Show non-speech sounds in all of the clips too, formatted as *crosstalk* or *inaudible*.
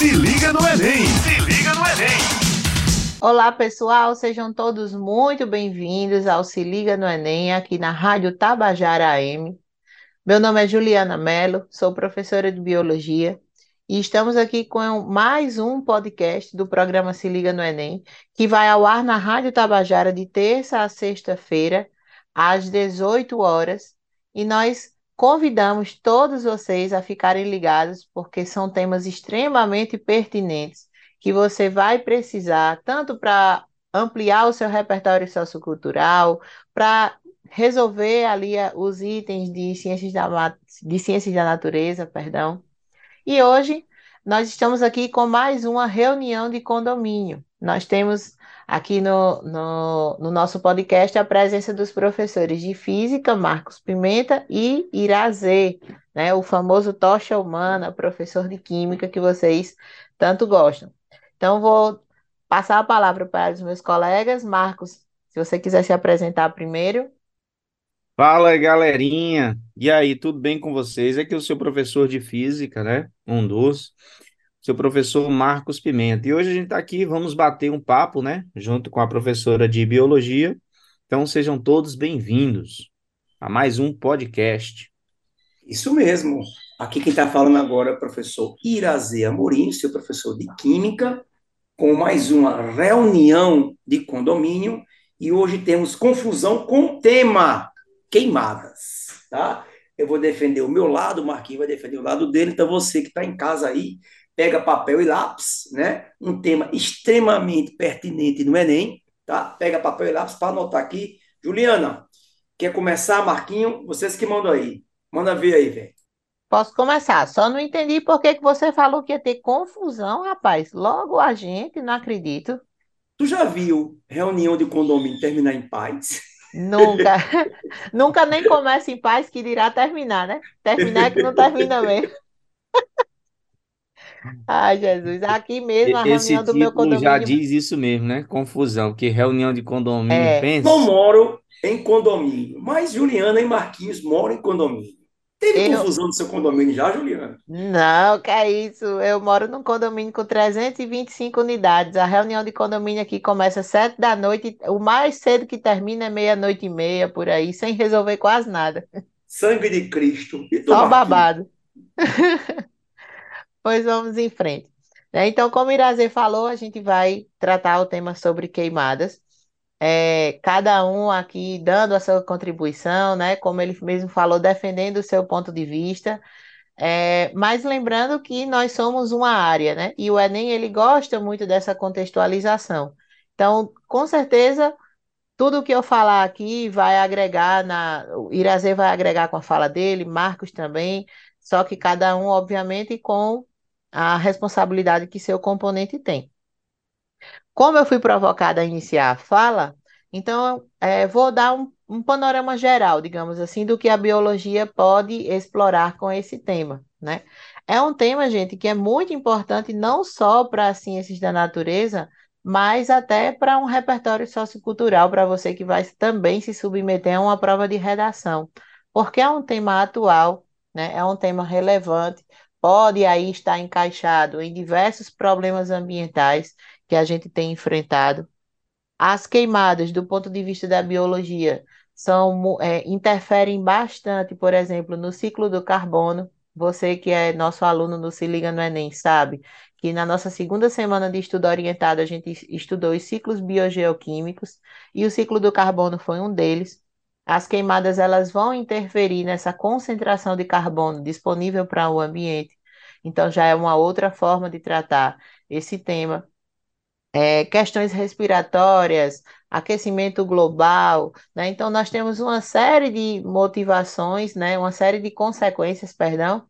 Se liga no Enem! Se liga no Enem! Olá, pessoal, sejam todos muito bem-vindos ao Se Liga no Enem, aqui na Rádio Tabajara AM. Meu nome é Juliana Mello, sou professora de Biologia e estamos aqui com mais um podcast do programa Se Liga no Enem, que vai ao ar na Rádio Tabajara de terça a sexta-feira, às 18 horas, e nós convidamos todos vocês a ficarem ligados, porque são temas extremamente pertinentes que você vai precisar tanto para ampliar o seu repertório sociocultural, para resolver ali os itens de ciências da, de ciências da natureza, perdão. E hoje nós estamos aqui com mais uma reunião de condomínio. Nós temos aqui no, no, no, nosso podcast a presença dos professores de Física, Marcos Pimenta e Irazê, né, o famoso tocha humana, professor de Química que vocês tanto gostam. Então, vou passar a palavra para os meus colegas. Marcos, se você quiser se apresentar primeiro. Fala, galerinha! E aí, tudo bem com vocês? É o seu professor de física, né? Um dos, seu professor Marcos Pimenta. E hoje a gente está aqui, vamos bater um papo, né? Junto com a professora de biologia. Então, sejam todos bem-vindos a mais um podcast. Isso mesmo. Aqui quem está falando agora é o professor Irazê Amorim, seu professor de Química, com mais uma reunião de condomínio. E hoje temos confusão com o tema queimadas, tá? Eu vou defender o meu lado, o Marquinhos vai defender o lado dele, então você que está em casa aí, pega papel e lápis, né? Um tema extremamente pertinente no Enem, tá? Pega papel e lápis para anotar aqui. Juliana, quer começar, Marquinho? Vocês que mandam aí. Manda ver aí, velho. Posso começar. Só não entendi por que, que você falou que ia ter confusão, rapaz. Logo a gente, não acredito. Tu já viu reunião de condomínio terminar em paz? Nunca. *laughs* Nunca nem começa em paz, que dirá terminar, né? Terminar é que não termina mesmo. Ai, Jesus. Aqui mesmo, a Esse reunião do meu título já condomínio. diz isso mesmo, né? Confusão, porque reunião de condomínio, É. pensa. Não moro em condomínio, mas Juliana e Marquinhos moram em condomínio. Teve Eu- confusão no seu condomínio já, Juliana? Não, que é isso. Eu moro num condomínio com 325 unidades. A reunião de condomínio aqui começa às 7 da noite. O mais cedo que termina é meia-noite e meia, por aí, sem resolver quase nada. Sangue de Cristo. E Só Marquinhos? babado. *laughs* Pois vamos em frente. né? Então, como o Irazê falou, a gente vai tratar o tema sobre queimadas. É, cada um aqui dando a sua contribuição, né? Como ele mesmo falou, defendendo o seu ponto de vista. É, mas lembrando que nós somos uma área, né? E o Enem ele gosta muito dessa contextualização. Então, com certeza, tudo que eu falar aqui vai agregar na. O Irazê vai agregar com a fala dele, Marcos também, só que cada um, obviamente, com a responsabilidade que seu componente tem. Como eu fui provocada a iniciar a fala, então é, vou dar um, um panorama geral, digamos assim, do que a biologia pode explorar com esse tema, né? É um tema, gente, que é muito importante não só para as ciências da natureza, mas até para um repertório sociocultural, para você que vai também se submeter a uma prova de redação, porque é um tema atual, né? É um tema relevante, pode aí estar encaixado em diversos problemas ambientais que a gente tem enfrentado. As queimadas, do ponto de vista da biologia, são, é, interferem bastante, por exemplo, no ciclo do carbono. Você que é nosso aluno no Se Liga no Enem sabe que na nossa segunda semana de estudo orientado a gente es- estudou os ciclos biogeoquímicos e o ciclo do carbono foi um deles. As queimadas elas vão interferir nessa concentração de carbono disponível para o ambiente. Então já é uma outra forma de tratar esse tema é, questões respiratórias, aquecimento global, né? Então, nós temos uma série de motivações, né? Uma série de consequências, perdão,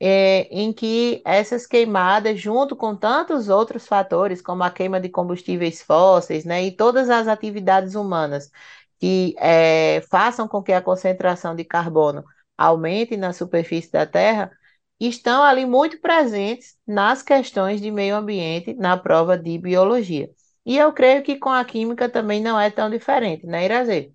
é, em que essas queimadas, junto com tantos outros fatores, como a queima de combustíveis fósseis, né? E todas as atividades humanas que é, façam com que a concentração de carbono aumente na superfície da Terra, estão ali muito presentes nas questões de meio ambiente na prova de biologia. E eu creio que com a química também não é tão diferente, né, Irazê?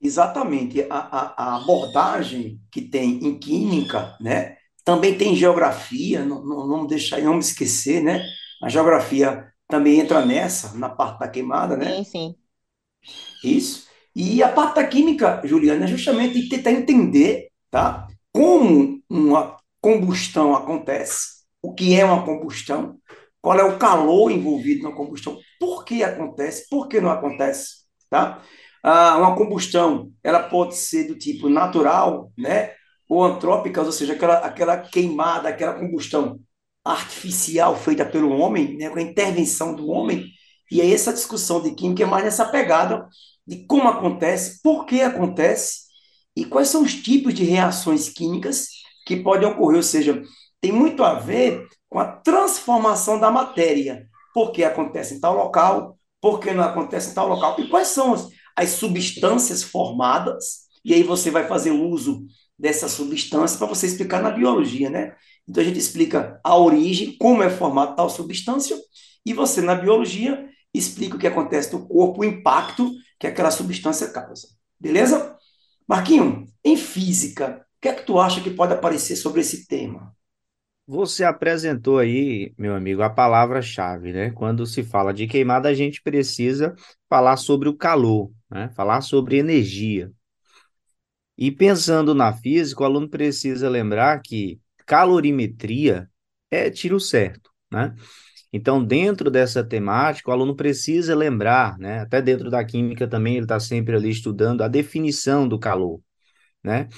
Exatamente. A, a, a abordagem que tem em química, né, também tem geografia, não, não, não deixar, não me esquecer, né? A geografia também entra nessa, na parte da queimada, né? Sim, sim. Isso. E a parte da química, Juliana, é justamente tentar entender, tá? Como uma combustão acontece, o que é uma combustão, qual é o calor envolvido na combustão, por que acontece, por que não acontece, tá? Ah, uma combustão, ela pode ser do tipo natural, né? Ou antrópica, ou seja, aquela, aquela queimada, aquela combustão artificial feita pelo homem, né? Com a intervenção do homem. E aí essa discussão de química é mais nessa pegada de como acontece, por que acontece e quais são os tipos de reações químicas que podem ocorrer, ou seja, tem muito a ver com a transformação da matéria. Por que acontece em tal local, por que não acontece em tal local, e quais são as, as substâncias formadas, e aí você vai fazer uso dessa substância para você explicar na biologia, né? Então a gente explica a origem, como é formada tal substância, e você na biologia explica o que acontece no corpo, o impacto que aquela substância causa. Beleza? Marquinho, em física, o que é que tu acha que pode aparecer sobre esse tema? Você apresentou aí, meu amigo, a palavra-chave, né? Quando se fala de queimada, a gente precisa falar sobre o calor, né? Falar sobre energia. E pensando na física, o aluno precisa lembrar que calorimetria é tiro certo, né? Então, dentro dessa temática, o aluno precisa lembrar, né? Até dentro da química também, ele está sempre ali estudando a definição do calor, né?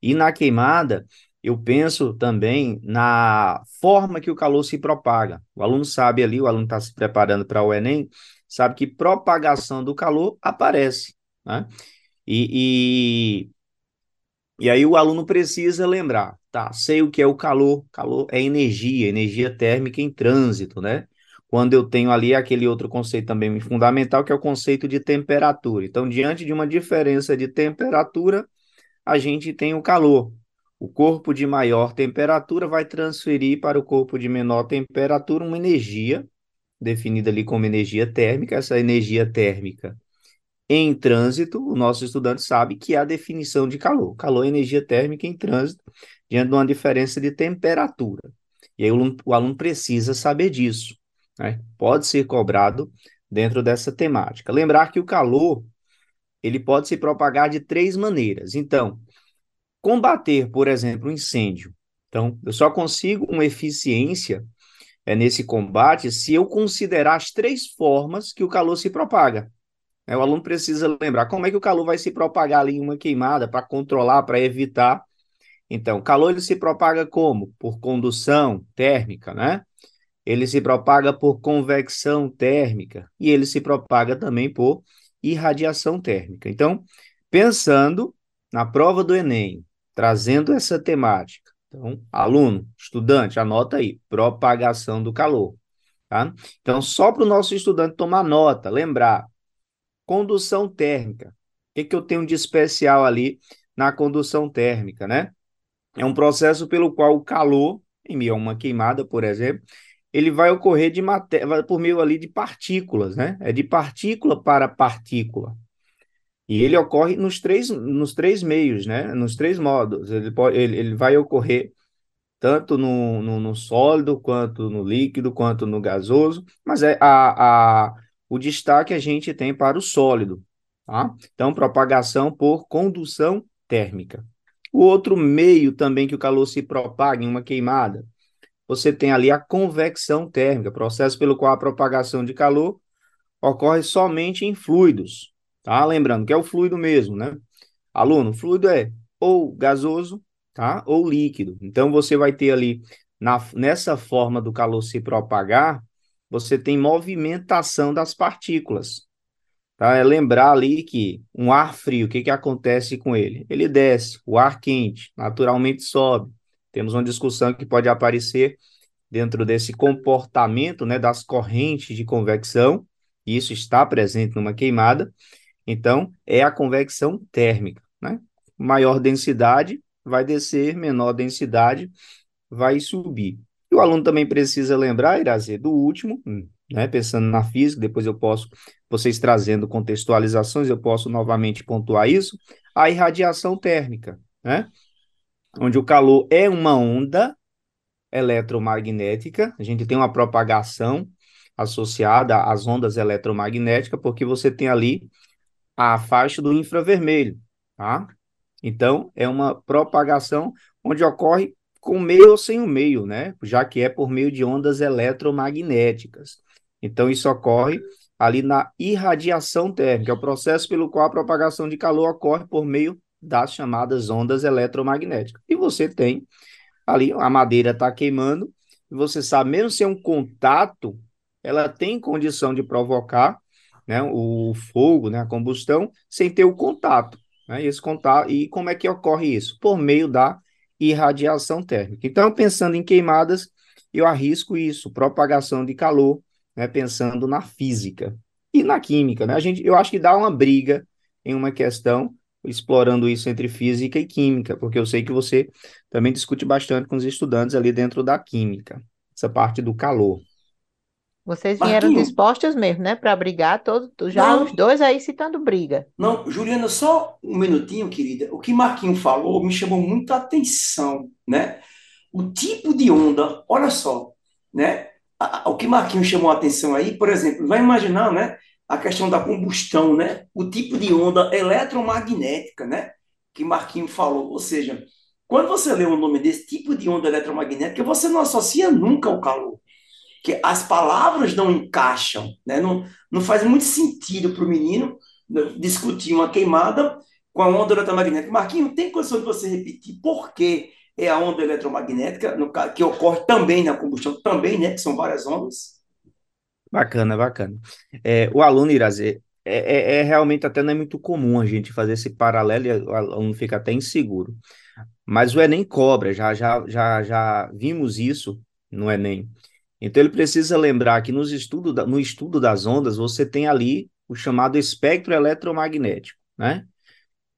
E na queimada, eu penso também na forma que o calor se propaga. O aluno sabe ali, o aluno está se preparando para o Enem, sabe que propagação do calor aparece, né? E, e, e aí o aluno precisa lembrar, Tá, sei o que é o calor. Calor é energia, energia térmica em trânsito, né? Quando eu tenho ali aquele outro conceito também fundamental, que é o conceito de temperatura. Então, diante de uma diferença de temperatura, a gente tem o calor. O corpo de maior temperatura vai transferir para o corpo de menor temperatura uma energia, definida ali como energia térmica. Essa energia térmica em trânsito, o nosso estudante sabe que é a definição de calor. Calor é energia térmica em trânsito, diante de uma diferença de temperatura. E aí o aluno, o aluno precisa saber disso. Né? Pode ser cobrado dentro dessa temática. Lembrar que o calor ele pode se propagar de três maneiras. Então, combater, por exemplo, um incêndio. Então, eu só consigo uma eficiência é, nesse combate se eu considerar as três formas que o calor se propaga. É, o aluno precisa lembrar como é que o calor vai se propagar ali em uma queimada para controlar, para evitar então, calor ele se propaga como? Por condução térmica, né? Ele se propaga por convecção térmica e ele se propaga também por irradiação térmica. Então, pensando na prova do Enem, trazendo essa temática. Então, aluno, estudante, anota aí, propagação do calor, tá? Então, só para o nosso estudante tomar nota, lembrar, condução térmica. O que, que eu tenho de especial ali na condução térmica, né? É um processo pelo qual o calor, em meio a uma queimada, por exemplo, ele vai ocorrer de matéria, por meio ali de partículas, né? É de partícula para partícula. E ele ocorre nos três, nos três meios, né? Nos três modos. Ele, pode, ele, ele vai ocorrer tanto no, no, no, sólido, quanto no líquido, quanto no gasoso, mas é a, a, o destaque a gente tem para o sólido, tá? Então, propagação por condução térmica. O outro meio também que o calor se propaga em uma queimada, você tem ali a convecção térmica, processo pelo qual a propagação de calor ocorre somente em fluidos, tá? Lembrando que é o fluido mesmo, né? Aluno, fluido é ou gasoso, tá? Ou líquido. Então você vai ter ali na, nessa forma do calor se propagar, você tem movimentação das partículas. Tá? É lembrar ali que um ar frio, o que, que acontece com ele? Ele desce, o ar quente naturalmente sobe. Temos uma discussão que pode aparecer dentro desse comportamento né, das correntes de convecção, e isso está presente numa queimada. Então, é a convecção térmica. Né? Maior densidade vai descer, menor densidade vai subir. E o aluno também precisa lembrar, Irazê, do último, hum, né, pensando na física, depois eu posso vocês trazendo contextualizações, eu posso novamente pontuar isso, a irradiação térmica, né? onde o calor é uma onda eletromagnética, a gente tem uma propagação associada às ondas eletromagnéticas, porque você tem ali a faixa do infravermelho, tá? Então, é uma propagação onde ocorre com meio ou sem o meio, né? Já que é por meio de ondas eletromagnéticas. Então, isso ocorre ali na irradiação térmica, é o processo pelo qual a propagação de calor ocorre por meio das chamadas ondas eletromagnéticas. E você tem ali, a madeira está queimando, e você sabe, mesmo sem um contato, ela tem condição de provocar né, o fogo, né, a combustão, sem ter o contato. Né, esse contato, e como é que ocorre isso? Por meio da irradiação térmica. Então, pensando em queimadas, eu arrisco isso, propagação de calor, né, pensando na física e na química. Né? A gente, eu acho que dá uma briga em uma questão, explorando isso entre física e química, porque eu sei que você também discute bastante com os estudantes ali dentro da química, essa parte do calor. Vocês vieram Marquinho. dispostos mesmo, né, para brigar, todo, já Não. os dois aí citando briga. Não, Juliana, só um minutinho, querida. O que Marquinho falou me chamou muita atenção, né? O tipo de onda, olha só, né? O que Marquinho chamou a atenção aí, por exemplo, vai imaginar, né? A questão da combustão, né? O tipo de onda eletromagnética, né? Que Marquinho falou. Ou seja, quando você lê o nome desse tipo de onda eletromagnética, você não associa nunca ao calor. Que as palavras não encaixam, né? Não, não faz muito sentido para o menino né, discutir uma queimada com a onda eletromagnética. Marquinho, tem condição de você repetir por que é a onda eletromagnética, no que ocorre também na combustão, também, né? Que são várias ondas. Bacana, bacana. É, o aluno, Irazê, é, é, é realmente até não é muito comum a gente fazer esse paralelo e o aluno fica até inseguro. Mas o Enem cobra, já, já, já, já vimos isso no Enem. Então ele precisa lembrar que nos estudo da- no estudo das ondas você tem ali o chamado espectro eletromagnético, né?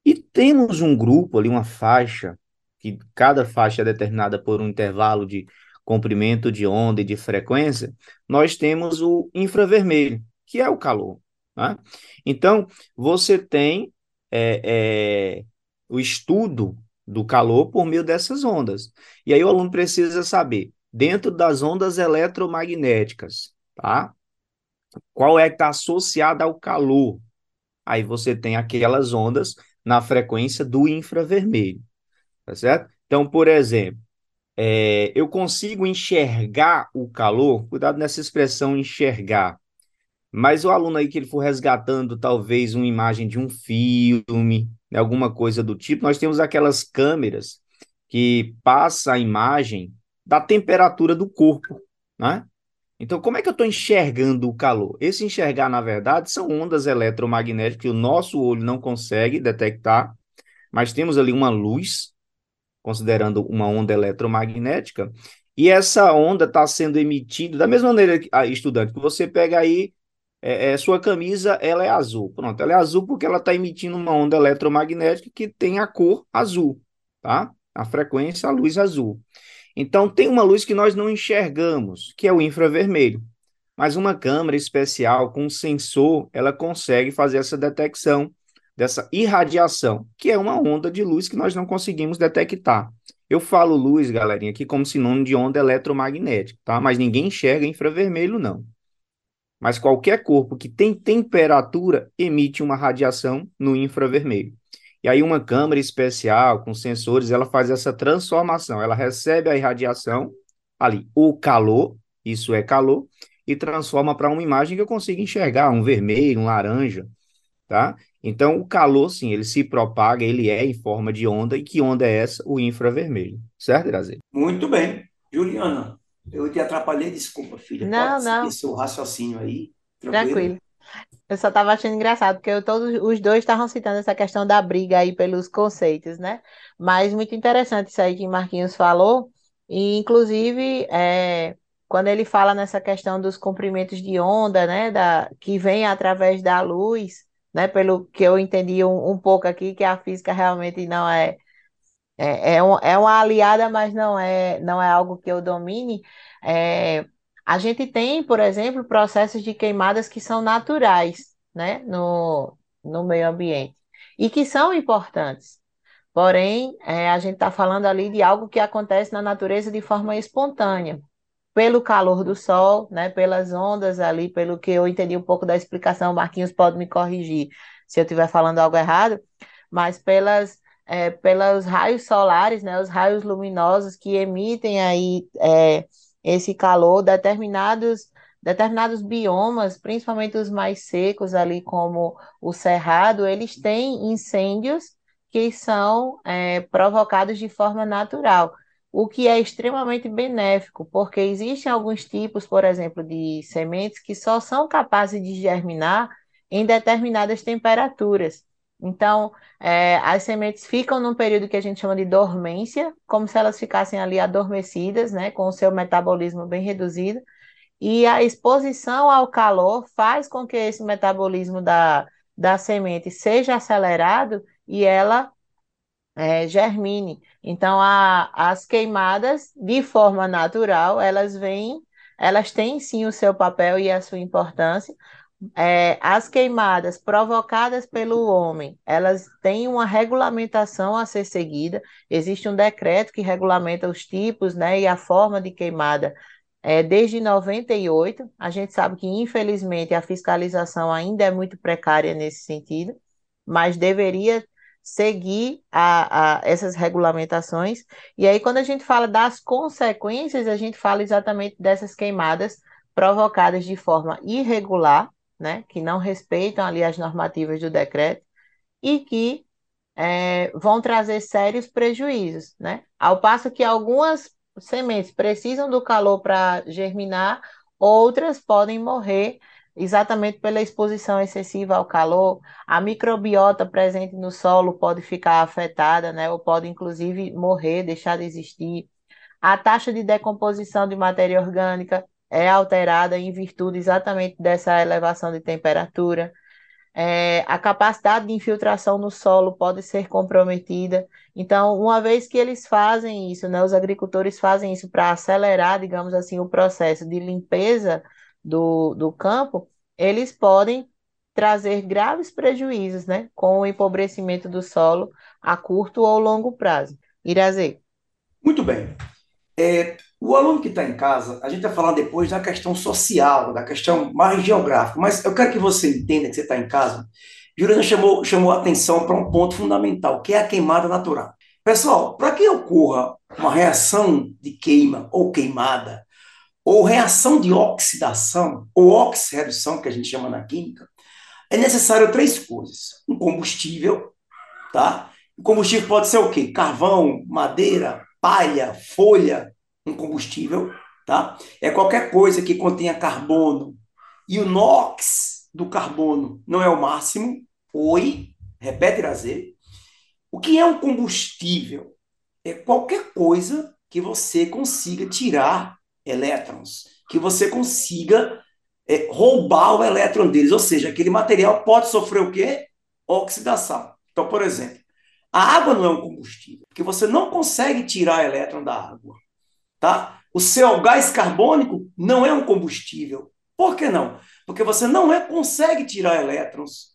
E temos um grupo ali, uma faixa, que cada faixa é determinada por um intervalo de comprimento de onda e de frequência, nós temos o infravermelho, que é o calor. Né? Então, você tem é, é, o estudo do calor por meio dessas ondas. E aí o aluno precisa saber, dentro das ondas eletromagnéticas, tá? Qual é que está associada ao calor? Aí você tem aquelas ondas na frequência do infravermelho, tá certo? Então, por exemplo, é, eu consigo enxergar o calor, cuidado nessa expressão enxergar, mas o aluno aí que ele for resgatando talvez uma imagem de um filme, né, alguma coisa do tipo, nós temos aquelas câmeras que passa a imagem da temperatura do corpo, né? Então, como é que eu estou enxergando o calor? Esse enxergar, na verdade, são ondas eletromagnéticas que o nosso olho não consegue detectar, mas temos ali uma luz, considerando uma onda eletromagnética, e essa onda está sendo emitida da mesma maneira, que, ah, estudante, que você pega aí, é, é, sua camisa, ela é azul. Pronto, ela é azul porque ela está emitindo uma onda eletromagnética que tem a cor azul, tá? A frequência, a luz azul. Então, tem uma luz que nós não enxergamos, que é o infravermelho. Mas uma câmera especial com sensor, ela consegue fazer essa detecção dessa irradiação, que é uma onda de luz que nós não conseguimos detectar. Eu falo luz, galerinha, aqui como sinônimo de onda eletromagnética, tá? Mas ninguém enxerga infravermelho, não. Mas qualquer corpo que tem temperatura emite uma radiação no infravermelho. E aí uma câmera especial com sensores, ela faz essa transformação. Ela recebe a irradiação ali, o calor, isso é calor, e transforma para uma imagem que eu consigo enxergar, um vermelho, um laranja, tá? Então o calor, sim, ele se propaga, ele é em forma de onda. E que onda é essa? O infravermelho. Certo, Irazi? Muito bem. Juliana, eu te atrapalhei, desculpa, filha. Não, Pode não. seu raciocínio aí. Tranquilo. Eu só estava achando engraçado, porque eu, todos os dois estavam citando essa questão da briga aí pelos conceitos, né? Mas muito interessante isso aí que Marquinhos falou, e inclusive é, quando ele fala nessa questão dos comprimentos de onda, né? Da, que vem através da luz, né? Pelo que eu entendi um, um pouco aqui, que a física realmente não é, é, é, um, é uma aliada, mas não é, não é algo que eu domine. É, a gente tem, por exemplo, processos de queimadas que são naturais, né, no, no meio ambiente e que são importantes. Porém, é, a gente está falando ali de algo que acontece na natureza de forma espontânea, pelo calor do sol, né, pelas ondas ali, pelo que eu entendi um pouco da explicação, Marquinhos pode me corrigir se eu estiver falando algo errado, mas pelas, é, pelos raios solares, né, os raios luminosos que emitem aí é, esse calor, determinados determinados biomas, principalmente os mais secos ali, como o cerrado, eles têm incêndios que são é, provocados de forma natural, o que é extremamente benéfico, porque existem alguns tipos, por exemplo, de sementes que só são capazes de germinar em determinadas temperaturas. Então, é, as sementes ficam num período que a gente chama de dormência, como se elas ficassem ali adormecidas, né, com o seu metabolismo bem reduzido, e a exposição ao calor faz com que esse metabolismo da, da semente seja acelerado e ela é, germine. Então, a, as queimadas, de forma natural, elas vêm, elas têm sim o seu papel e a sua importância. É, as queimadas provocadas pelo homem, elas têm uma regulamentação a ser seguida. Existe um decreto que regulamenta os tipos, né, e a forma de queimada é, desde 98. A gente sabe que, infelizmente, a fiscalização ainda é muito precária nesse sentido, mas deveria seguir a, a, essas regulamentações. E aí, quando a gente fala das consequências, a gente fala exatamente dessas queimadas provocadas de forma irregular, né, que não respeitam ali as normativas do decreto e que é, vão trazer sérios prejuízos, né? Ao passo que algumas sementes precisam do calor para germinar, outras podem morrer exatamente pela exposição excessiva ao calor. A microbiota presente no solo pode ficar afetada, né, ou pode inclusive morrer, deixar de existir. A taxa de decomposição de matéria orgânica é alterada em virtude exatamente dessa elevação de temperatura. É, a capacidade de infiltração no solo pode ser comprometida. Então, uma vez que eles fazem isso, né, os agricultores fazem isso para acelerar, digamos assim, o processo de limpeza do, do campo, eles podem trazer graves prejuízos, né, com o empobrecimento do solo a curto ou longo prazo. Irazê. Muito bem. É, o aluno que está em casa, a gente vai falar depois da questão social, da questão mais geográfica, mas eu quero que você entenda que você está em casa. Juliana chamou, chamou a atenção para um ponto fundamental, que é a queimada natural. Pessoal, para que ocorra uma reação de queima ou queimada, ou reação de oxidação, ou oxirredução, que a gente chama na química, é necessário três coisas. Um combustível, tá? O combustível pode ser o quê? Carvão, madeira, palha, folha, um combustível, tá? É qualquer coisa que contenha carbono. E o NOx do carbono não é o máximo. Oi, repete, Razê. O que é um combustível? É qualquer coisa que você consiga tirar elétrons, que você consiga é, roubar o elétron deles, ou seja, aquele material pode sofrer o quê? Oxidação. Então, por exemplo, a água não é um combustível, porque você não consegue tirar elétron da água, tá? O seu gás carbônico não é um combustível. Por que não? Porque você não é, consegue tirar elétrons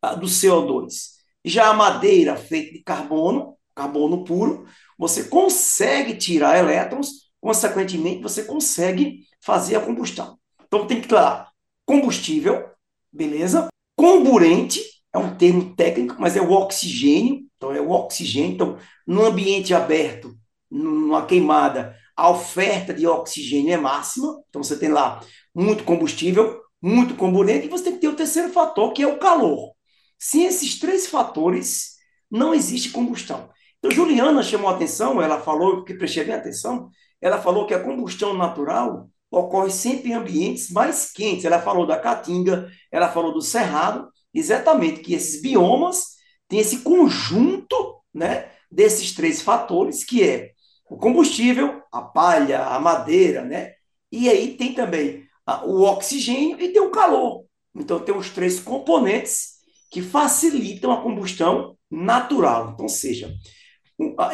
ah, do CO2. Já a madeira feita de carbono, carbono puro, você consegue tirar elétrons consequentemente, você consegue fazer a combustão. Então, tem que estar combustível, beleza? Comburente, é um termo técnico, mas é o oxigênio. Então, é o oxigênio. Então, no ambiente aberto, numa queimada, a oferta de oxigênio é máxima. Então, você tem lá muito combustível, muito comburente, e você tem que ter o terceiro fator, que é o calor. Sem esses três fatores, não existe combustão. Então, Juliana chamou a atenção, ela falou, que prestei bem atenção, ela falou que a combustão natural ocorre sempre em ambientes mais quentes. Ela falou da caatinga, ela falou do cerrado, exatamente que esses biomas têm esse conjunto, né, desses três fatores, que é o combustível, a palha, a madeira, né? E aí tem também o oxigênio e tem o calor. Então tem os três componentes que facilitam a combustão natural. Então, seja,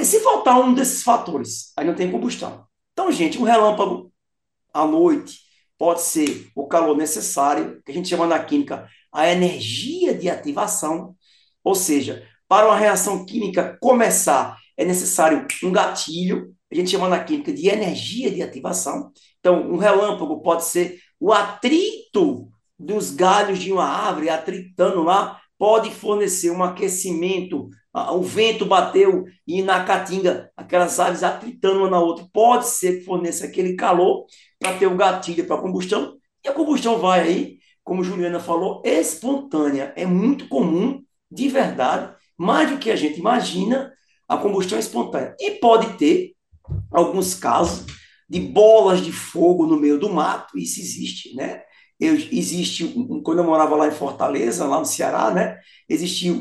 se faltar um desses fatores, aí não tem combustão. Então, gente, um relâmpago à noite pode ser o calor necessário, que a gente chama na química a energia de ativação, ou seja, Para uma reação química começar, é necessário um gatilho, a gente chama na química de energia de ativação. Então, um relâmpago pode ser o atrito dos galhos de uma árvore atritando lá, pode fornecer um aquecimento. O vento bateu e na caatinga, aquelas aves atritando uma na outra, pode ser que forneça aquele calor para ter o gatilho para a combustão. E a combustão vai aí, como Juliana falou, espontânea. É muito comum, de verdade, mais do que a gente imagina, a combustão espontânea. E pode ter alguns casos de bolas de fogo no meio do mato, isso existe, né? Eu, existe, quando eu morava lá em Fortaleza, lá no Ceará, né? Existia,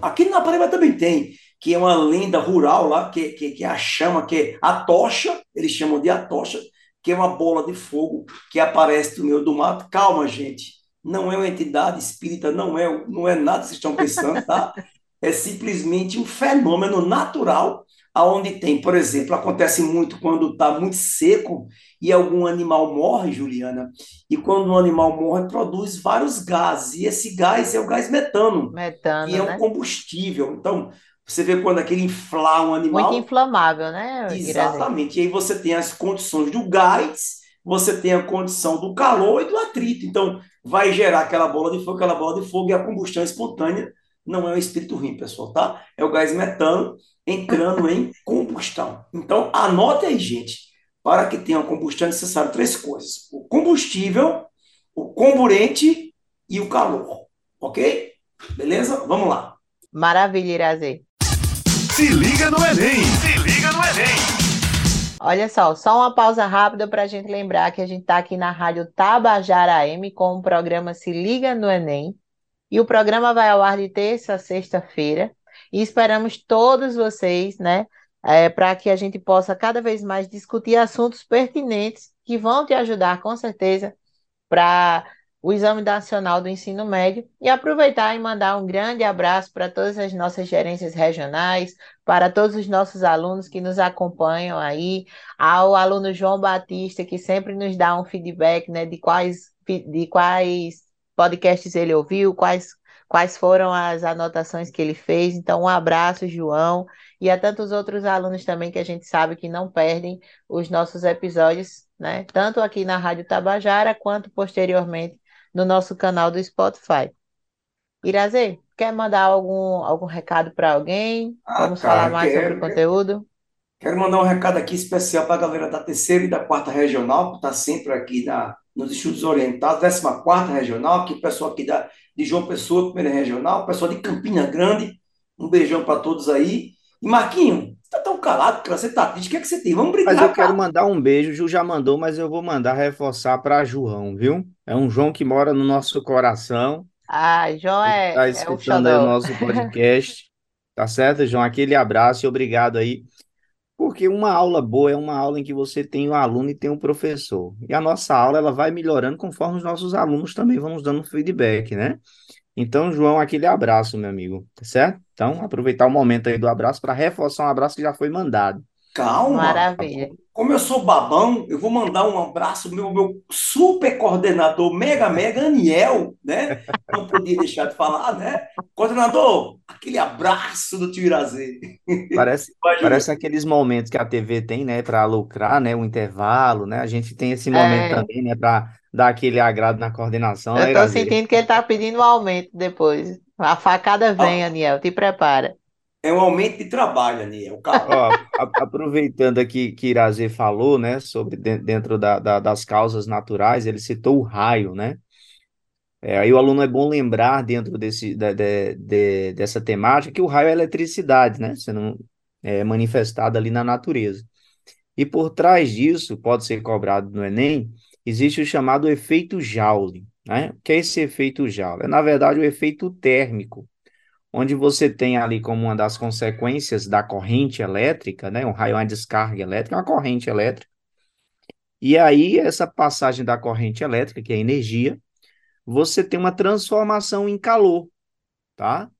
aqui na Paraíba também tem, que é uma lenda rural lá, que, que, que é a chama, que é a tocha, eles chamam de a tocha, que é uma bola de fogo que aparece no meio do mato. Calma, gente, não é uma entidade espírita, não é, não é nada que vocês estão pensando, tá? *laughs* É simplesmente um fenômeno natural aonde tem, por exemplo, acontece muito quando está muito seco e algum animal morre, Juliana, e quando um animal morre, produz vários gases, e esse gás é o gás metano, Metano, que é um né? combustível. Então, você vê quando aquele inflar um animal. Muito inflamável, né? Exatamente. E aí você tem as condições do gás, você tem a condição do calor e do atrito. Então, vai gerar aquela bola de fogo, aquela bola de fogo e a combustão espontânea não é um espírito ruim, pessoal, tá? É o gás metano entrando em *laughs* combustão. Então, anote aí, gente. Para que tenha combustão é necessário três coisas: o combustível, o comburente e o calor. Ok? Beleza? Vamos lá. Maravilha, Irazi. Se liga no Enem! Se liga no Enem! Olha só, só uma pausa rápida para a gente lembrar que a gente está aqui na Rádio Tabajara AM com o programa Se Liga no Enem. E o programa vai ao ar de terça a sexta-feira. E esperamos todos vocês, né, é, para que a gente possa cada vez mais discutir assuntos pertinentes que vão te ajudar, com certeza, para o Exame Nacional do Ensino Médio. E aproveitar e mandar um grande abraço para todas as nossas gerências regionais, para todos os nossos alunos que nos acompanham aí, ao aluno João Batista, que sempre nos dá um feedback, né, de quais, de quais podcasts ele ouviu, quais, quais foram as anotações que ele fez. Então, um abraço, João, e a tantos outros alunos também que a gente sabe que não perdem os nossos episódios, né? Tanto aqui na Rádio Tabajara, quanto posteriormente no nosso canal do Spotify. Irazê, quer mandar algum, algum recado para alguém? Ah, Vamos falar cara, mais sobre quero, o conteúdo? Quero mandar um recado aqui especial para a galera da terceira e da quarta regional, que está sempre aqui na, nos estudos orientados, 14 regional, que o pessoal aqui da, de João Pessoa, primeira regional, o pessoal de Campina Grande, um beijão para todos aí. E Marquinho, você tá tão calado, cara, você tá triste, o que é que você tem? Vamos Mas brincar, eu quero cara. mandar um beijo, o Ju já mandou, mas eu vou mandar reforçar para João, viu? É um João que mora no nosso coração, Ah, João é, está é o escutando aí o xodó. nosso podcast, tá certo, João? Aquele abraço e obrigado aí, porque uma aula boa é uma aula em que você tem o aluno e tem o professor. E a nossa aula, ela vai melhorando conforme os nossos alunos também vão nos dando feedback, né? Então, João, aquele abraço, meu amigo, tá certo? Então, aproveitar o momento aí do abraço para reforçar um abraço que já foi mandado. Calma, Maravilha. como eu sou babão, eu vou mandar um abraço pro meu, meu super coordenador, mega, mega, Aniel, né? Não podia deixar de falar, né? Coordenador, aquele abraço do tio Irazê. Parece, *laughs* parece aqueles momentos que a TV tem, né, para lucrar, né, o intervalo, né? A gente tem esse momento É, também, né, para dar aquele agrado na coordenação, eu né, tô Irazê? sentindo que ele tá pedindo um aumento depois. A facada vem, Aniel, te prepara. É um aumento de trabalho, Aniel. Ó, aproveitando aqui que Irazê falou, né, sobre de- dentro da, da- das causas naturais, ele citou o raio, né? É, aí o aluno é bom lembrar dentro desse, de- de- dessa temática que o raio é eletricidade, né? Sendo é, manifestada ali na natureza. E por trás disso, pode ser cobrado no Enem, existe o chamado efeito Joule, né? O que é esse efeito Joule? É, na verdade, o efeito térmico, onde você tem ali como uma das consequências da corrente elétrica, né? Um raio é uma descarga elétrica, é uma corrente elétrica. E aí, essa passagem da corrente elétrica, que é energia, você tem uma transformação em calor, tá?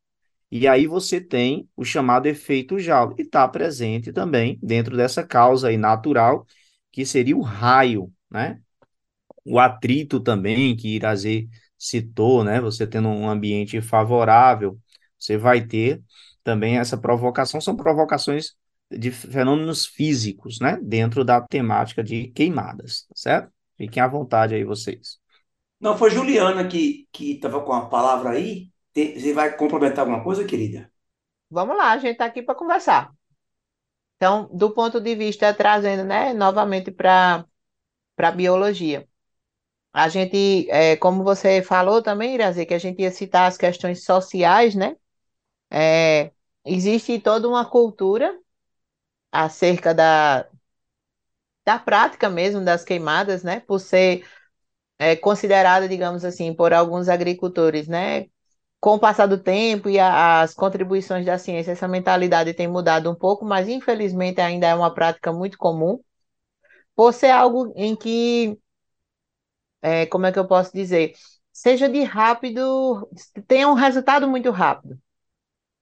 E aí você tem o chamado efeito Joule, e está presente também dentro dessa causa aí natural, que seria o raio, né? O atrito também, que Irazê citou, né? Você tendo um ambiente favorável, você vai ter também essa provocação, são provocações de fenômenos físicos, né? Dentro da temática de queimadas, tá certo? Fiquem à vontade aí vocês. Não, foi Juliana que que estava com a palavra aí. Você vai complementar alguma coisa, querida? Vamos lá, a gente está aqui para conversar. Então, do ponto de vista, trazendo, né, novamente para a biologia. A gente, é, como você falou também, Irazi, que a gente ia citar as questões sociais, né? É, existe toda uma cultura acerca da, da prática mesmo das queimadas, né? Por ser é, considerada, digamos assim, por alguns agricultores, né? Com o passar do tempo e a, as contribuições da ciência, essa mentalidade tem mudado um pouco, mas infelizmente ainda é uma prática muito comum, por ser algo em que, é, como é que eu posso dizer, seja de rápido, tenha um resultado muito rápido.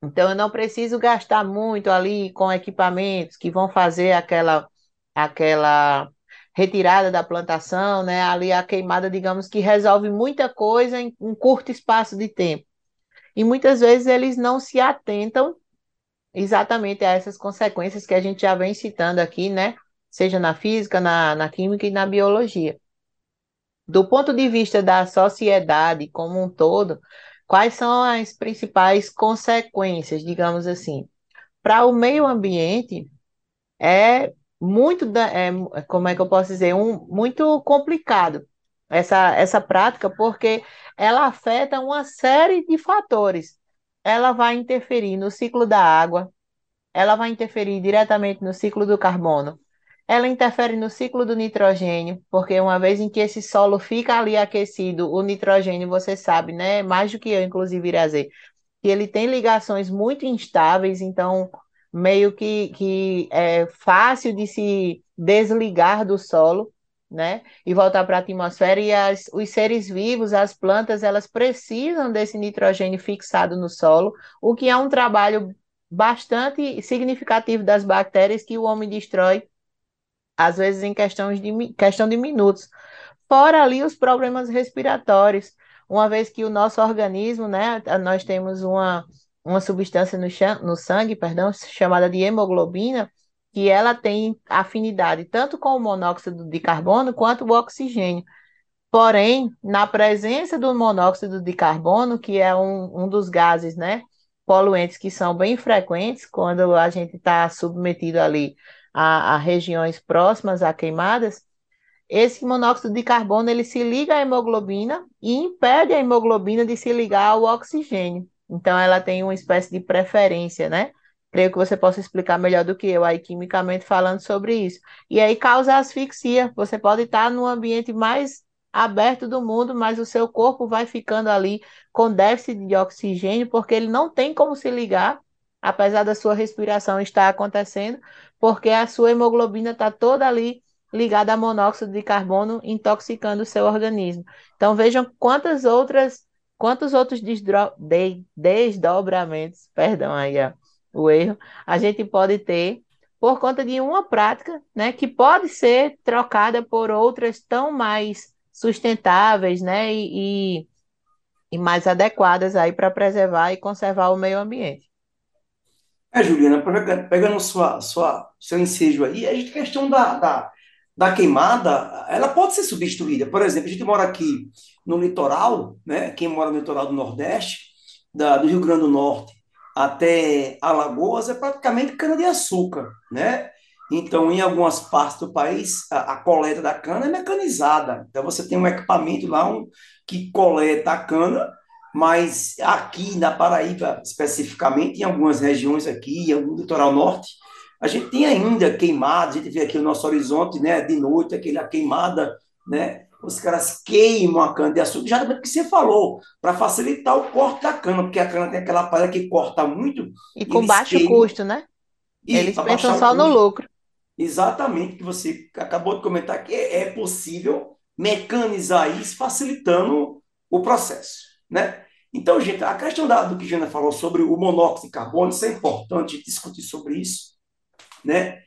Então, eu não preciso gastar muito ali com equipamentos que vão fazer aquela, aquela retirada da plantação, né? Ali a queimada, digamos que resolve muita coisa em um curto espaço de tempo. E muitas vezes eles não se atentam exatamente a essas consequências que a gente já vem citando aqui, né? Seja na física, na, na química e na biologia. Do ponto de vista da sociedade como um todo, Quais são as principais consequências, digamos assim? Para o meio ambiente, é muito, é, como é que eu posso dizer, um, muito complicado essa, essa prática, porque ela afeta uma série de fatores. Ela vai interferir no ciclo da água, ela vai interferir diretamente no ciclo do carbono, ela interfere no ciclo do nitrogênio, porque uma vez em que esse solo fica ali aquecido, o nitrogênio, você sabe, né? Mais do que eu, inclusive, dizer, que ele tem ligações muito instáveis, então meio que, que é fácil de se desligar do solo, né? E voltar para a atmosfera. E as, os seres vivos, as plantas, elas precisam desse nitrogênio fixado no solo, o que é um trabalho bastante significativo das bactérias que o homem destrói às vezes em questões de, questão de minutos. Fora ali os problemas respiratórios, uma vez que o nosso organismo, né, nós temos uma, uma substância no, no sangue, perdão, chamada de hemoglobina, que ela tem afinidade tanto com o monóxido de carbono quanto o oxigênio. Porém, na presença do monóxido de carbono, que é um, um dos gases, né, poluentes que são bem frequentes quando a gente está submetido ali a, a regiões próximas a queimadas, esse monóxido de carbono ele se liga à hemoglobina e impede a hemoglobina de se ligar ao oxigênio. Então, ela tem uma espécie de preferência, né? Creio que você possa explicar melhor do que eu aí, quimicamente falando sobre isso. E aí causa asfixia. Você pode estar no ambiente mais aberto do mundo, mas o seu corpo vai ficando ali com déficit de oxigênio, porque ele não tem como se ligar, apesar da sua respiração estar acontecendo, porque a sua hemoglobina está toda ali ligada a monóxido de carbono, intoxicando o seu organismo. Então vejam quantas outras, quantos outros desdobramentos, perdão aí ó, o erro, a gente pode ter por conta de uma prática, né, que pode ser trocada por outras tão mais sustentáveis, né, e, e, e mais adequadas aí para preservar e conservar o meio ambiente. É, Juliana, pegando sua, sua, seu ensejo aí, a questão da, da, da queimada, ela pode ser substituída. Por exemplo, a gente mora aqui no litoral, né? Quem mora no litoral do Nordeste, da, do Rio Grande do Norte até Alagoas, é praticamente cana-de-açúcar, né? Então, em algumas partes do país, a, a, coleta da cana é mecanizada. Então, você tem um equipamento lá um, que coleta a cana mas aqui na Paraíba, especificamente, em algumas regiões aqui, no litoral norte, a gente tem ainda queimadas, a gente vê aqui o nosso horizonte, né, de noite, aquela queimada, né, os caras queimam a cana de açúcar, já do que você falou, para facilitar o corte da cana, porque a cana tem aquela palha que corta muito. E com baixo queimam. custo, né? E eles pensam só no lucro. Exatamente, que você acabou de comentar que é possível mecanizar isso, facilitando o processo né? Então, gente, a questão da, do que Jana falou sobre o monóxido de carbono, isso é importante discutir sobre isso, né?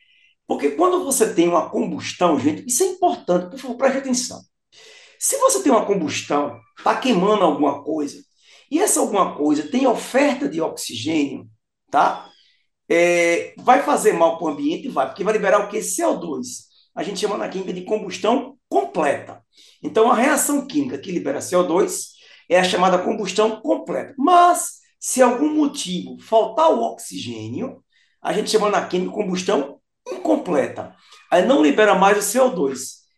Porque quando você tem uma combustão, gente, isso é importante, por favor, preste atenção. Se você tem uma combustão, está queimando alguma coisa, E essa alguma coisa tem oferta de oxigênio, tá? É, vai fazer mal para o ambiente? Vai, porque vai liberar o que? CO2. A gente chama na química de combustão completa. Então, a reação química que libera CO2 é a chamada combustão completa. Mas, se algum motivo faltar o oxigênio, a gente chama na química combustão incompleta. Aí não libera mais o CO2,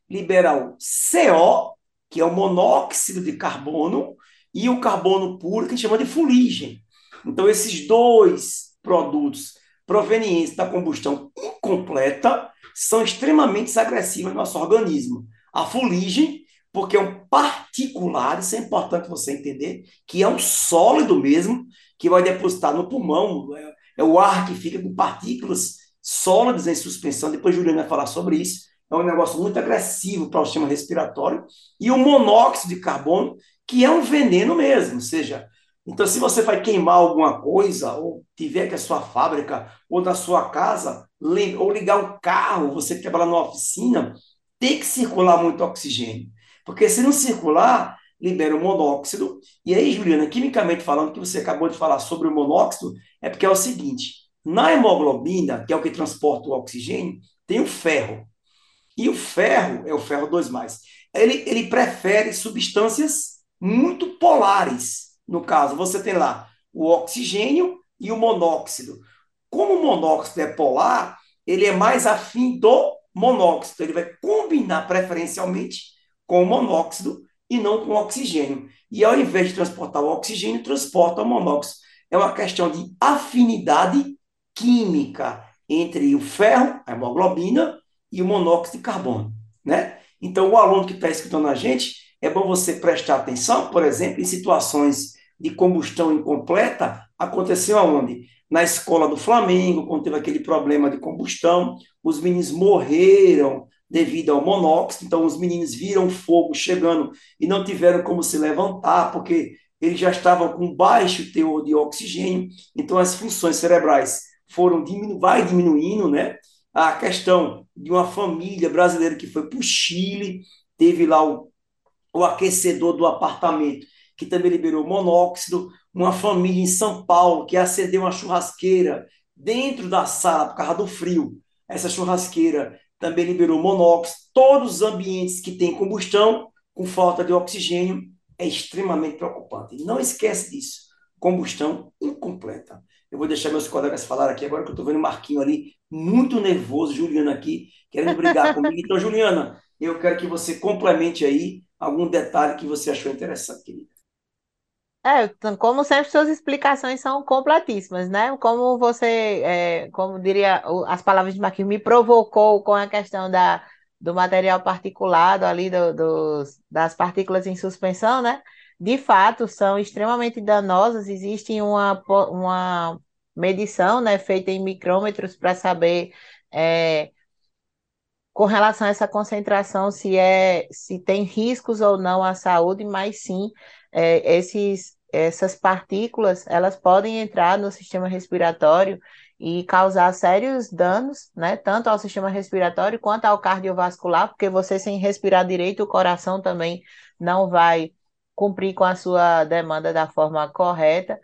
libera o CO, que é o monóxido de carbono, e o carbono puro, que a gente chama de fuligem. Então, esses dois produtos provenientes da combustão incompleta são extremamente agressivos no nosso organismo. A fuligem, porque é um particular, isso é importante você entender, que é um sólido mesmo, que vai depositar no pulmão, é, é o ar que fica com partículas sólidas em suspensão, depois Juliana vai falar sobre isso, é um negócio muito agressivo para o sistema respiratório, e o monóxido de carbono, que é um veneno mesmo, ou seja, então, se você vai queimar alguma coisa, ou tiver que a sua fábrica, ou na sua casa, ou ligar um carro, você que trabalha numa oficina, tem que circular muito oxigênio. Porque se não circular, libera o monóxido. E aí, Juliana, quimicamente falando, que você acabou de falar sobre o monóxido, é porque é o seguinte: na hemoglobina, que é o que transporta o oxigênio, tem o ferro. E o ferro é o ferro 2. Ele, ele prefere substâncias muito polares. No caso, você tem lá o oxigênio e o monóxido. Como o monóxido é polar, ele é mais afim do monóxido. Ele vai combinar preferencialmente com monóxido e não com oxigênio. E ao invés de transportar o oxigênio, transporta o monóxido. É uma questão de afinidade química entre o ferro, a hemoglobina, e o monóxido de carbono. Né? Então, o aluno que está escutando a gente, é bom você prestar atenção, por exemplo, em situações de combustão incompleta, aconteceu aonde? Na escola do Flamengo, quando teve aquele problema de combustão, os meninos morreram devido ao monóxido, então os meninos viram fogo chegando e não tiveram como se levantar, porque eles já estavam com baixo teor de oxigênio, então as funções cerebrais foram diminu vai diminuindo, né? A questão de uma família brasileira que foi para o Chile, teve lá o, o aquecedor do apartamento, que também liberou monóxido, uma família em São Paulo que acendeu uma churrasqueira dentro da sala por causa do frio. Essa churrasqueira também liberou monóxido. Todos os ambientes que têm combustão com falta de oxigênio é extremamente preocupante. Não esquece disso. Combustão incompleta. Eu vou deixar meus colegas falar aqui agora que eu estou vendo o Marquinho ali, muito nervoso, Juliana aqui, querendo brigar *laughs* comigo. Então, Juliana, eu quero que você complemente aí algum detalhe que você achou interessante, querida. É, então, como sempre, suas explicações são completíssimas, né? Como você, é, como diria as palavras de Marquinhos, me provocou com a questão da, do material particulado ali, do, dos, das partículas em suspensão, né? De fato, são extremamente danosas. Existe uma, uma medição, né, feita em micrômetros para saber é, com relação a essa concentração se é se tem riscos ou não à saúde, mas sim é, esses, essas partículas elas podem entrar no sistema respiratório e causar sérios danos, né, tanto ao sistema respiratório quanto ao cardiovascular, porque você sem respirar direito, o coração também não vai cumprir com a sua demanda da forma correta.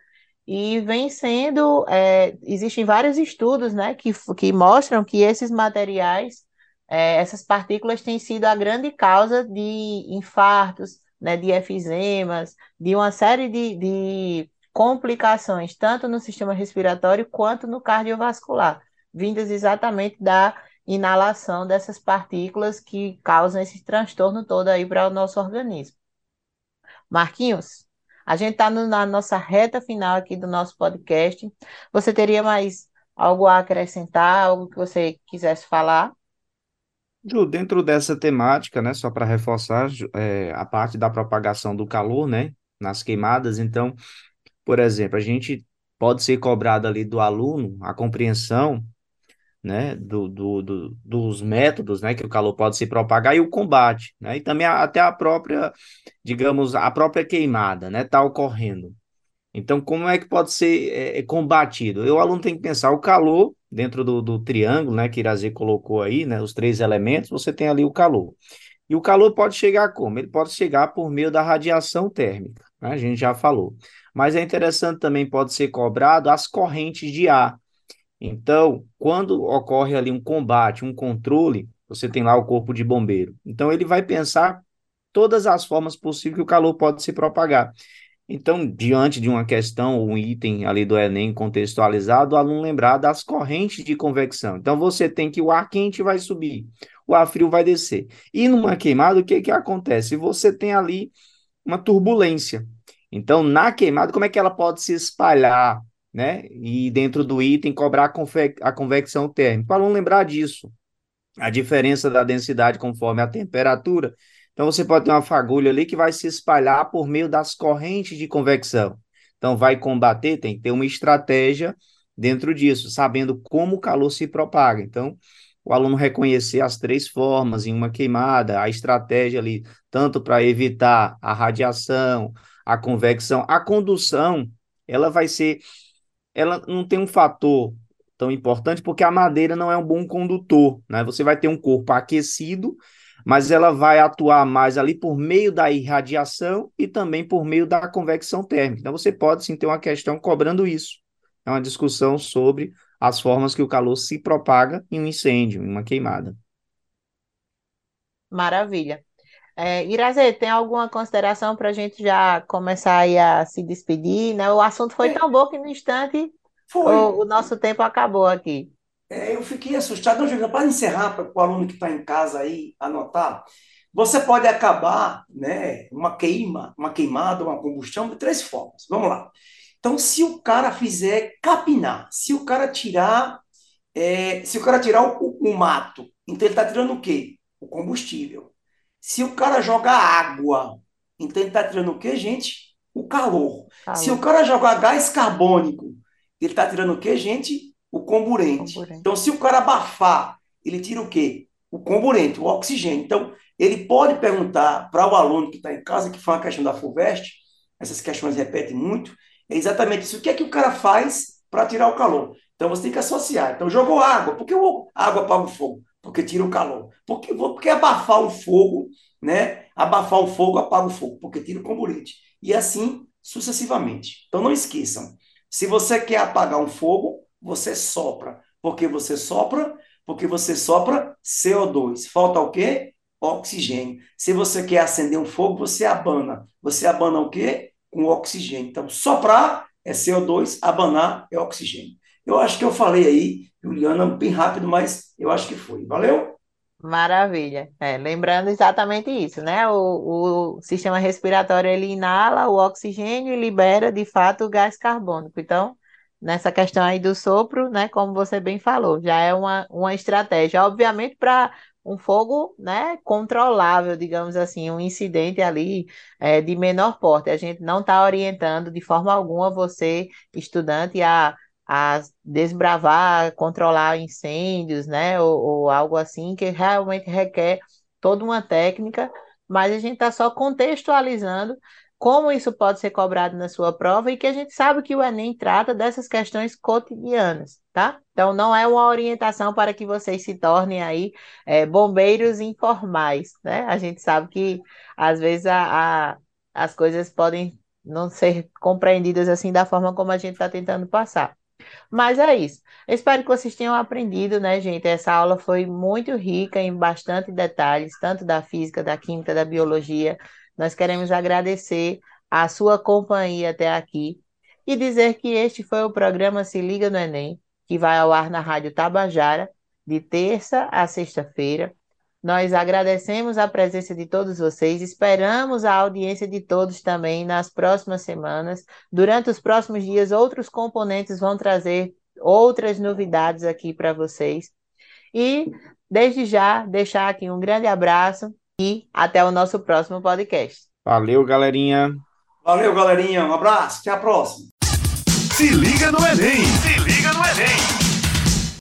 E vem sendo, é, existem vários estudos, né, que, que mostram que esses materiais, é, essas partículas têm sido a grande causa de infartos, né, de efezemas, de uma série de, de complicações, tanto no sistema respiratório quanto no cardiovascular, vindas exatamente da inalação dessas partículas que causam esse transtorno todo aí para o nosso organismo. Marquinhos, a gente está na nossa reta final aqui do nosso podcast. Você teria mais algo a acrescentar, algo que você quisesse falar? Ju, dentro dessa temática, né, só para reforçar é, a parte da propagação do calor, né, nas queimadas, então, por exemplo, a gente pode ser cobrado ali do aluno a compreensão, né, do, do, do, dos métodos, né, que o calor pode se propagar e o combate, né, e também a, até a própria, digamos, a própria queimada, né, está ocorrendo. Então, como é que pode ser é, combatido? O aluno tem que pensar o calor dentro do, do triângulo, né, que Irazê colocou aí, né, os três elementos, você tem ali o calor. E o calor pode chegar como? Ele pode chegar por meio da radiação térmica, né? a gente já falou. Mas é interessante também, pode ser cobrado as correntes de ar. Então, quando ocorre ali um combate, um controle, você tem lá o corpo de bombeiro. Então, ele vai pensar todas as formas possíveis que o calor pode se propagar. Então, diante de uma questão, um item ali do Enem contextualizado, o aluno lembrar das correntes de convecção. Então, você tem que o ar quente vai subir, o ar frio vai descer. E numa queimada, o que, que acontece? Você tem ali uma turbulência. Então, na queimada, como é que ela pode se espalhar, né? E dentro do item cobrar a, conve a convecção térmica. Para não lembrar disso, a diferença da densidade conforme a temperatura. Então, você pode ter uma fagulha ali que vai se espalhar por meio das correntes de convecção. Então, vai combater, tem que ter uma estratégia dentro disso, sabendo como o calor se propaga. Então, o aluno reconhecer as três formas em uma queimada, a estratégia ali, tanto para evitar a radiação, a convecção, a condução, ela vai ser, ela não tem um fator tão importante porque a madeira não é um bom condutor, né? Você vai ter um corpo aquecido, mas ela vai atuar mais ali por meio da irradiação e também por meio da convecção térmica. Então você pode sim ter uma questão cobrando isso. É uma discussão sobre as formas que o calor se propaga em um incêndio, em uma queimada. Maravilha. É, Irazê, tem alguma consideração para a gente já começar aí a se despedir, né? O assunto foi tão bom que no instante o, o nosso tempo acabou aqui. É, eu fiquei assustado. Não, Juliana, para encerrar, para o aluno que está em casa aí anotar, você pode acabar, né, uma queima, uma queimada, uma combustão de três formas. Vamos lá. Então, se o cara fizer capinar, se o cara tirar, é, se o cara tirar o, o mato, então ele está tirando o quê? O combustível. Se o cara jogar água, então ele está tirando o quê, gente? O calor. calor. Se o cara jogar gás carbônico, ele está tirando o quê, gente? O comburente. comburente. Então, se o cara abafar, ele tira o quê? O comburente, o oxigênio. Então, ele pode perguntar para o aluno que está em casa, que foi uma questão da FUVEST, essas questões repetem muito, é exatamente isso. O que é que o cara faz para tirar o calor? Então você tem que associar. Então jogou água. Por que a água apaga o fogo? Porque tira o calor. Por que, por que abafar o fogo, né? Abafar o fogo, apaga o fogo, porque tira o combustível. E assim sucessivamente. Então não esqueçam. Se você quer apagar um fogo, você sopra. Por que você sopra? Porque você sopra CO2. Falta o quê? Oxigênio. Se você quer acender um fogo, você abana. Você abana o quê? com oxigênio. Então, soprar é CO2, abanar é oxigênio. Eu acho que eu falei aí, Juliana, bem rápido, mas eu acho que foi. Valeu? Maravilha. É, lembrando exatamente isso, né? O, o sistema respiratório ele inala o oxigênio e libera de fato o gás carbônico. Então, nessa questão aí do sopro, né? Como você bem falou, já é uma, uma estratégia. Obviamente, para um fogo, né, controlável, digamos assim, um incidente ali é, de menor porte. A gente não está orientando de forma alguma você, estudante, a, a desbravar, controlar incêndios, né, ou, ou algo assim, que realmente requer toda uma técnica, mas a gente está só contextualizando como isso pode ser cobrado na sua prova e que a gente sabe que o Enem trata dessas questões cotidianas, tá? Então, não é uma orientação para que vocês se tornem aí é, bombeiros informais, né? A gente sabe que, às vezes, a, a, as coisas podem não ser compreendidas assim da forma como a gente está tentando passar. Mas é isso. Espero que vocês tenham aprendido, né, gente? Essa aula foi muito rica em bastante detalhes, tanto da física, da química, da biologia, nós queremos agradecer a sua companhia até aqui e dizer que este foi o programa Se Liga no Enem, que vai ao ar na Rádio Tabajara, de terça a sexta-feira. Nós agradecemos a presença de todos vocês, esperamos a audiência de todos também nas próximas semanas. Durante os próximos dias, outros componentes vão trazer outras novidades aqui para vocês. E, desde já, deixar aqui um grande abraço e até o nosso próximo podcast. Valeu, galerinha. Valeu, galerinha. Um abraço. Até a próxima. Se liga no Enem. Se liga no Enem.